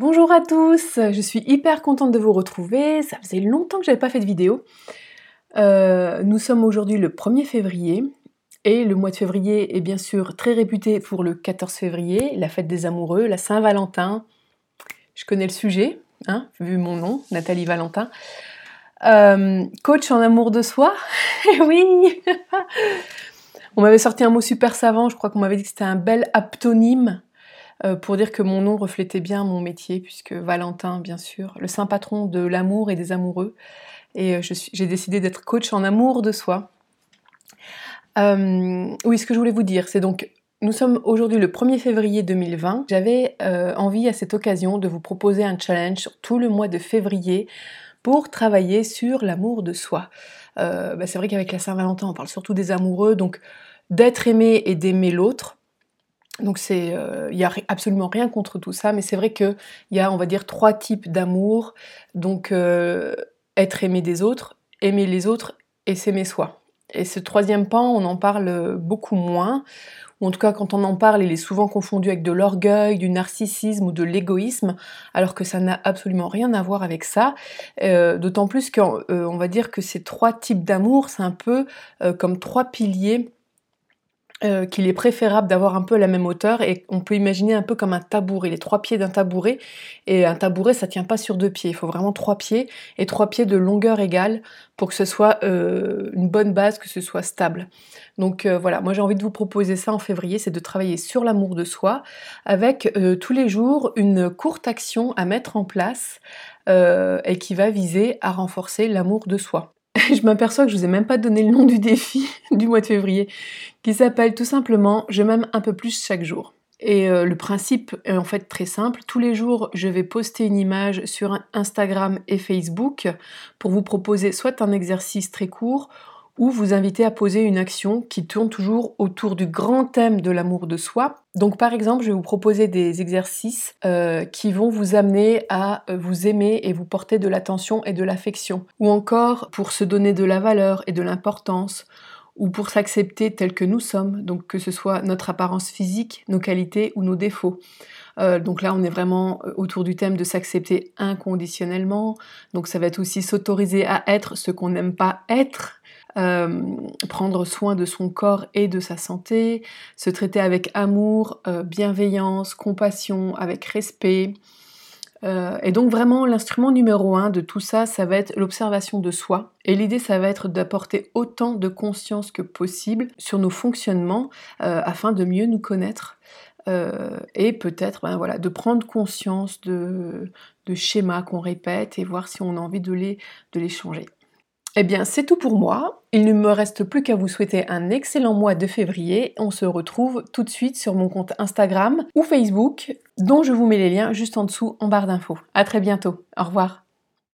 Bonjour à tous, je suis hyper contente de vous retrouver. Ça faisait longtemps que j'avais pas fait de vidéo. Euh, nous sommes aujourd'hui le 1er février et le mois de février est bien sûr très réputé pour le 14 février, la fête des amoureux, la Saint-Valentin. Je connais le sujet, hein, vu mon nom, Nathalie Valentin. Euh, coach en amour de soi, oui On m'avait sorti un mot super savant, je crois qu'on m'avait dit que c'était un bel aptonyme pour dire que mon nom reflétait bien mon métier, puisque Valentin, bien sûr, le saint patron de l'amour et des amoureux. Et euh, j'ai décidé d'être coach en amour de soi. Euh, oui, ce que je voulais vous dire, c'est donc, nous sommes aujourd'hui le 1er février 2020. J'avais envie à cette occasion de vous proposer un challenge tout le mois de février pour travailler sur l'amour de soi. Bah, c'est vrai qu'avec la Saint-Valentin, on parle surtout des amoureux, donc d'être aimé et d'aimer l'autre. Donc c'est, il euh, n'y a absolument rien contre tout ça, mais c'est vrai qu'il y a, on va dire, trois types d'amour. Donc euh, être aimé des autres, aimer les autres et s'aimer soi. Et ce troisième pan, on en parle beaucoup moins, ou en tout cas quand on en parle, il est souvent confondu avec de l'orgueil, du narcissisme ou de l'égoïsme, alors que ça n'a absolument rien à voir avec ça. Euh, d'autant plus qu'on va dire que ces trois types d'amour, c'est un peu comme trois piliers euh, qu'il est préférable d'avoir un peu la même hauteur et on peut imaginer un peu comme un tabouret, les trois pieds d'un tabouret et un tabouret ça tient pas sur deux pieds, il faut vraiment trois pieds et trois pieds de longueur égale pour que ce soit euh, une bonne base, que ce soit stable. Donc euh, voilà, moi j'ai envie de vous proposer ça en février, c'est de travailler sur l'amour de soi avec tous les jours une courte action à mettre en place et qui va viser à renforcer l'amour de soi. je m'aperçois que je vous ai même pas donné le nom du défi du mois de février, qui s'appelle tout simplement Je m'aime un peu plus chaque jour. Et euh, le principe est en fait très simple. Tous les jours, je vais poster une image sur Instagram et Facebook pour vous proposer soit un exercice très court ou vous inviter à poser une action qui tourne toujours autour du grand thème de l'amour de soi. Donc par exemple, je vais vous proposer des exercices euh, qui vont vous amener à euh, vous aimer et vous porter de l'attention et de l'affection. Ou encore pour se donner de la valeur et de l'importance ou pour s'accepter tel que nous sommes, donc que ce soit notre apparence physique, nos qualités ou nos défauts. Euh, donc là, on est vraiment autour du thème de s'accepter inconditionnellement. Donc ça va être aussi s'autoriser à être ce qu'on n'aime pas être euh, prendre soin de son corps et de sa santé, se traiter avec amour, euh, bienveillance, compassion, avec respect. Euh, et donc vraiment l'instrument numéro un de tout ça, ça va être l'observation de soi. Et l'idée, ça va être d'apporter autant de conscience que possible sur nos fonctionnements afin de mieux nous connaître. et peut-être ben, voilà, de prendre conscience de, schémas qu'on répète et voir si on a envie de les changer. Eh bien, c'est tout pour moi. Il ne me reste plus qu'à vous souhaiter un excellent mois de février. On se retrouve tout de suite sur mon compte Instagram ou Facebook, dont je vous mets les liens juste en dessous en barre d'infos. À très bientôt. Au revoir.